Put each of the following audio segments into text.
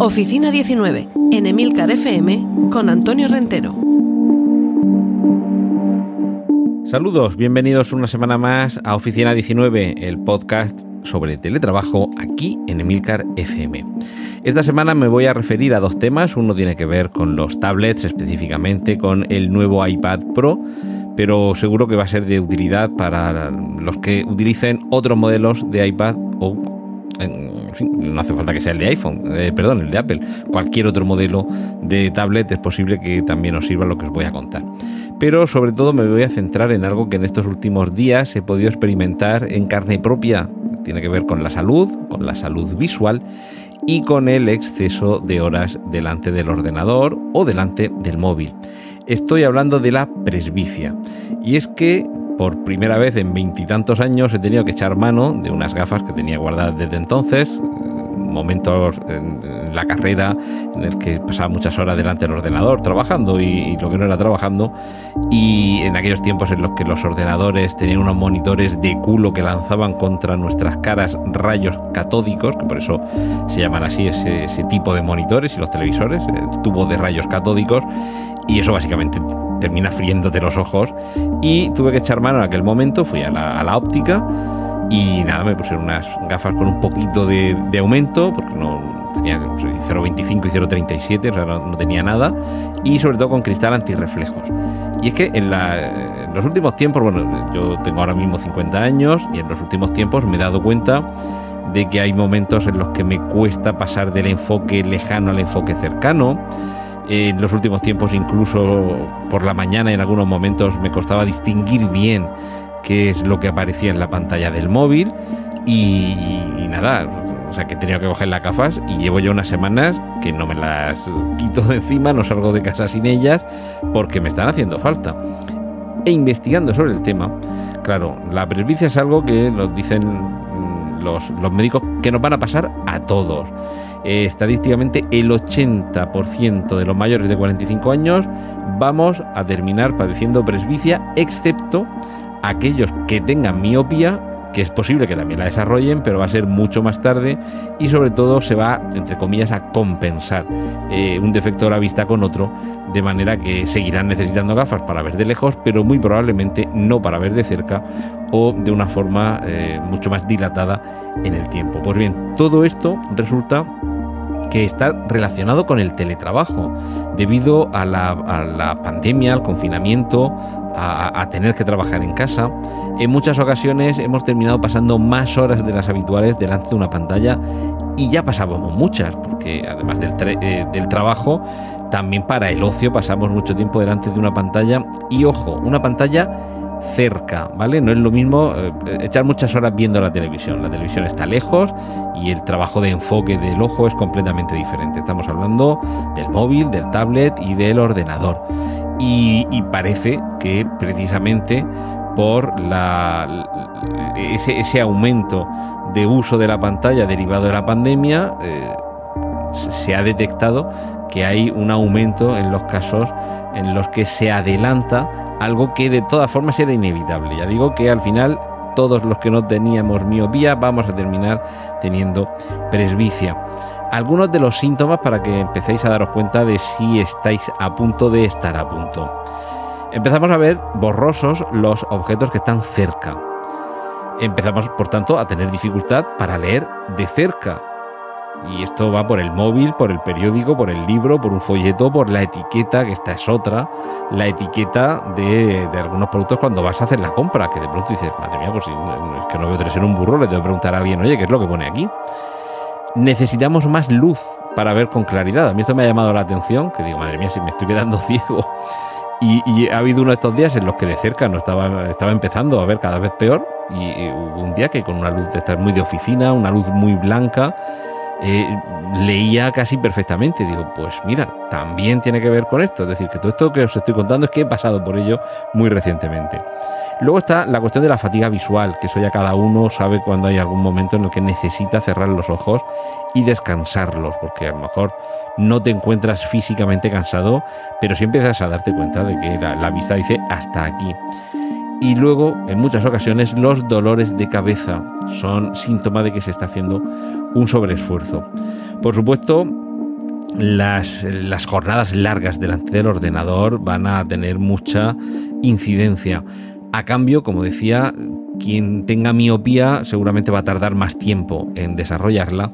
Oficina 19, en Emilcar FM, con Antonio Rentero. Saludos, bienvenidos una semana más a Oficina 19, el podcast sobre teletrabajo aquí en Emilcar FM. Esta semana me voy a referir a dos temas, uno tiene que ver con los tablets, específicamente con el nuevo iPad Pro, pero seguro que va a ser de utilidad para los que utilicen otros modelos de iPad o no hace falta que sea el de iPhone, eh, perdón, el de Apple, cualquier otro modelo de tablet es posible que también os sirva lo que os voy a contar. Pero sobre todo me voy a centrar en algo que en estos últimos días he podido experimentar en carne propia. Tiene que ver con la salud, con la salud visual y con el exceso de horas delante del ordenador o delante del móvil. Estoy hablando de la presbicia. Y es que por primera vez en veintitantos años he tenido que echar mano de unas gafas que tenía guardadas desde entonces, momentos en la carrera en el que pasaba muchas horas delante del ordenador trabajando y, lo que no era trabajando y en aquellos tiempos en los que los ordenadores tenían unos monitores de culo que lanzaban contra nuestras caras rayos catódicos, que por eso se llaman así ese, ese tipo de monitores y los televisores, el tubo de rayos catódicos y eso básicamente termina friéndote los ojos. Y tuve que echar mano en aquel momento, fui a la, óptica y nada, me pusieron unas gafas con un poquito de, aumento, porque no tenía 0,25 y 0,37, o sea, no, tenía nada, y sobre todo con cristal antirreflejos. Y es que en, en, los últimos tiempos, bueno, yo tengo ahora mismo 50 años y en los últimos tiempos me he dado cuenta de que hay momentos en los que me cuesta pasar del enfoque lejano al enfoque cercano en los últimos tiempos, incluso por la mañana, en algunos momentos me costaba distinguir bien qué es lo que aparecía en la pantalla del móvil. Y, nada, o sea que he tenido que coger las gafas y llevo ya unas semanas que no me las quito de encima, no salgo de casa sin ellas porque me están haciendo falta. E investigando sobre el tema, claro, la presbicia es algo que nos dicen los, los médicos que nos van a pasar a todos. Estadísticamente el 80% de los mayores de 45 años vamos a terminar padeciendo presbicia, excepto aquellos que tengan miopía que es posible que también la desarrollen, pero va a ser mucho más tarde y sobre todo se va, entre comillas, a compensar eh, un defecto de la vista con otro, de manera que seguirán necesitando gafas para ver de lejos, pero muy probablemente no para ver de cerca o de una forma eh, mucho más dilatada en el tiempo. Pues bien, todo esto resulta que está relacionado con el teletrabajo, debido a la, pandemia, al confinamiento, a, tener que trabajar en casa. En muchas ocasiones hemos terminado pasando más horas de las habituales delante de una pantalla y ya pasábamos muchas, porque además del, eh, del trabajo, también para el ocio pasamos mucho tiempo delante de una pantalla y ojo, una pantalla cerca, ¿vale? No es lo mismo eh, echar muchas horas viendo la televisión. La televisión está lejos y el trabajo de enfoque del ojo es completamente diferente. Estamos hablando del móvil, del tablet y del ordenador. Y, parece que precisamente por la, ese, aumento de uso de la pantalla derivado de la pandemia, eh, se ha detectado que hay un aumento en los casos en los que se adelanta algo que de todas formas era inevitable. Ya digo que al final todos los que no teníamos miopía vamos a terminar teniendo presbicia. Algunos de los síntomas para que empecéis a daros cuenta de si estáis a punto de estar a punto. Empezamos a ver borrosos los objetos que están cerca. Empezamos, por tanto, a tener dificultad para leer de cerca. Y esto va por el móvil, por el periódico, por el libro, por un folleto, por la etiqueta, que esta es otra, la etiqueta de, algunos productos cuando vas a hacer la compra, que de pronto dices, madre mía, pues es que no veo tres en un burro, le tengo que preguntar a alguien, oye, ¿qué es lo que pone aquí? Necesitamos más luz para ver con claridad. A mí esto me ha llamado la atención, que digo, madre mía, si me estoy quedando ciego. Y, ha habido uno de estos días en los que de cerca no estaba, estaba empezando a ver cada vez peor. Y, hubo un día que con una luz de estar muy de oficina, una luz muy blanca, eh, leía casi perfectamente. Digo, pues mira, también tiene que ver con esto. Es decir, que todo esto que os estoy contando es que he pasado por ello muy recientemente. Luego está la cuestión de la fatiga visual, que eso ya cada uno sabe cuando hay algún momento en el que necesita cerrar los ojos y descansarlos, porque a lo mejor no te encuentras físicamente cansado, pero sí empiezas a darte cuenta de que la, la vista dice hasta aquí. Y luego, en muchas ocasiones, los dolores de cabeza son síntoma de que se está haciendo un sobreesfuerzo. Por supuesto, las, las, jornadas largas delante del ordenador van a tener mucha incidencia. A cambio, como decía, quien tenga miopía seguramente va a tardar más tiempo en desarrollarla.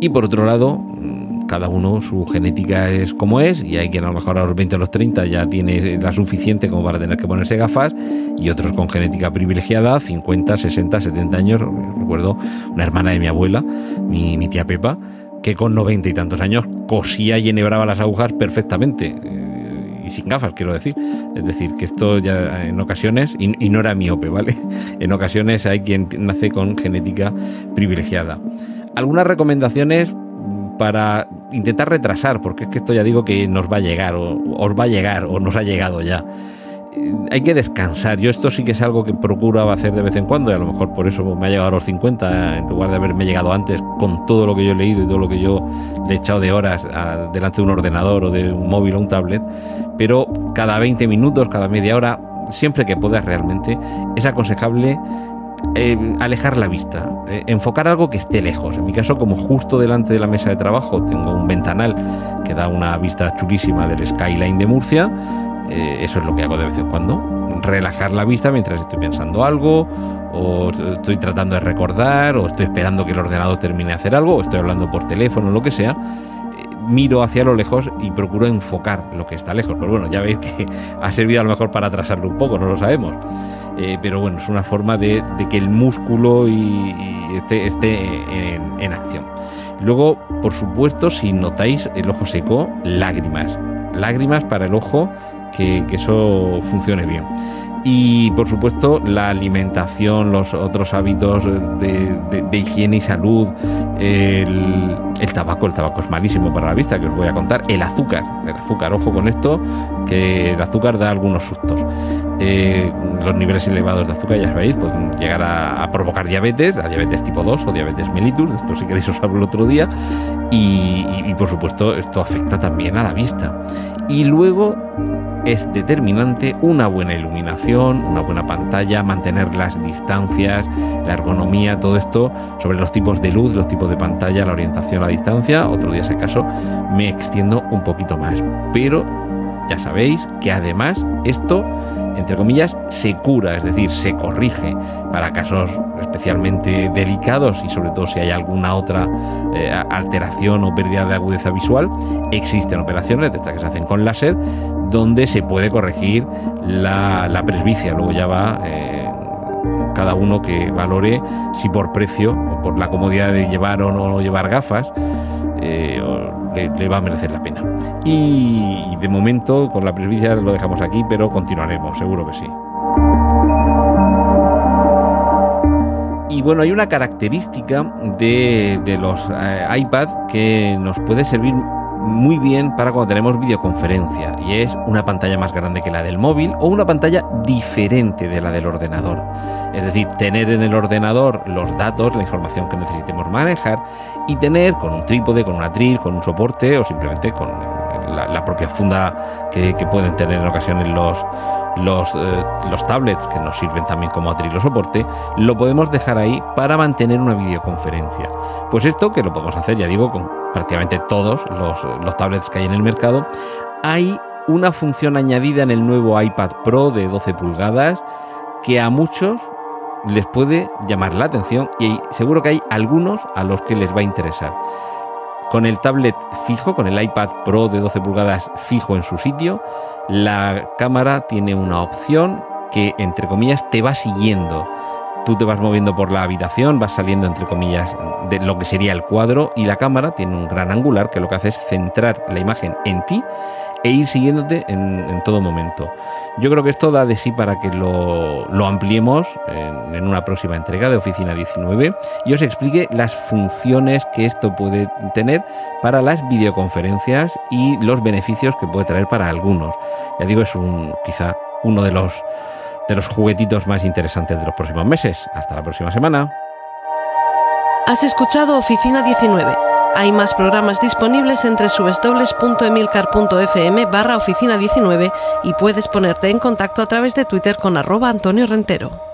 Y por otro lado, cada uno su genética es como es y hay quien a lo mejor a los 20 o los 30 ya tiene la suficiente como para tener que ponerse gafas y otros con genética privilegiada, 50, 60, 70 años. Recuerdo una hermana de mi abuela, mi, mi tía Pepa, que con 90 y tantos años cosía y enhebraba las agujas perfectamente eh, y sin gafas, quiero decir. Es decir, que esto ya en ocasiones, y, y, no era miope, ¿vale? En ocasiones hay quien nace con genética privilegiada. Algunas recomendaciones para intentar retrasar, porque es que esto ya digo que nos va a llegar, o os va a llegar, o nos ha llegado ya. Eh, hay que descansar. Yo esto sí que es algo que procuro hacer de vez en cuando, y a lo mejor por eso me ha llegado a los 50, en lugar de haberme llegado antes con todo lo que yo he leído y todo lo que yo le he echado de horas delante de un ordenador o de un móvil o un tablet. Pero cada 20 minutos, cada media hora, siempre que puedas realmente, es aconsejable eh, alejar la vista, eh, enfocar algo que esté lejos. En mi caso, como justo delante de la mesa de trabajo tengo un ventanal que da una vista chulísima del skyline de Murcia, eh, eso es lo que hago de vez en cuando. Relajar la vista mientras estoy pensando algo, o estoy tratando de recordar, o estoy esperando que el ordenador termine de hacer algo, o estoy hablando por teléfono, lo que sea miro hacia lo lejos y procuro enfocar lo que está lejos. Pero bueno, ya veis que ha servido a lo mejor para atrasarlo un poco, no lo sabemos. Eh, pero bueno, es una forma de, que el músculo y, esté, en, acción. Luego, por supuesto, si notáis el ojo seco, lágrimas. Lágrimas para el ojo, que eso funcione bien y por supuesto la alimentación, los otros hábitos de, higiene y salud, el, tabaco, el tabaco es malísimo para la vista, que os voy a contar, el azúcar, el azúcar, ojo con esto, que el azúcar da algunos sustos. Eh, los niveles elevados de azúcar, ya sabéis, pueden llegar a, provocar diabetes, a diabetes tipo 2 o diabetes mellitus, esto si queréis os hablo el otro día, y, y por supuesto esto afecta también a la vista. Y luego es determinante una buena iluminación, una buena pantalla, mantener las distancias, la ergonomía, todo esto sobre los tipos de luz, los tipos de pantalla, la orientación la distancia. Otro día, si acaso, me extiendo un poquito más. Pero ya sabéis que además esto entre comillas, se cura, es decir, se corrige para casos especialmente delicados y sobre todo si hay alguna otra eh, alteración o pérdida de agudeza visual, existen operaciones de estas que se hacen con láser donde se puede corregir la, presbicia. Luego ya va eh, cada uno que valore si por precio o por la comodidad de llevar o no llevar gafas. Eh, le, va a merecer la pena. Y, de momento, con la presbicia lo dejamos aquí, pero continuaremos, seguro que sí. Y bueno, hay una característica de, los eh, iPad que nos puede servir muy bien para cuando tenemos videoconferencia y es una pantalla más grande que la del móvil o una pantalla diferente de la del ordenador. Es decir, tener en el ordenador los datos, la información que necesitemos manejar y tener con un trípode, con un atril, con un soporte o simplemente con la, propia funda que, pueden tener en ocasiones los, los, eh, los, tablets que nos sirven también como atril o soporte, lo podemos dejar ahí para mantener una videoconferencia. Pues esto que lo podemos hacer, ya digo, con prácticamente todos los, tablets que hay en el mercado, hay una función añadida en el nuevo iPad Pro de 12 pulgadas que a muchos les puede llamar la atención y seguro que hay algunos a los que les va a interesar. con el tablet fijo, con el iPad Pro de 12 pulgadas fijo en su sitio, la cámara tiene una opción que, entre comillas, te va siguiendo. Tú te vas moviendo por la habitación, vas saliendo, entre comillas, de lo que sería el cuadro y la cámara tiene un gran angular que lo que hace es centrar la imagen en ti e ir siguiéndote en, todo momento. Yo creo que esto da de sí para que lo, ampliemos en, en, una próxima entrega de Oficina 19 y os explique las funciones que esto puede tener para las videoconferencias y los beneficios que puede traer para algunos. Ya digo, es un quizá uno de los de los juguetitos más interesantes de los próximos meses. Hasta la próxima semana. Has escuchado Oficina 19 hay más programas disponibles entre subesdobles.emilcar.fm barra oficina 19 y puedes ponerte en contacto a través de Twitter con arroba Antonio Rentero.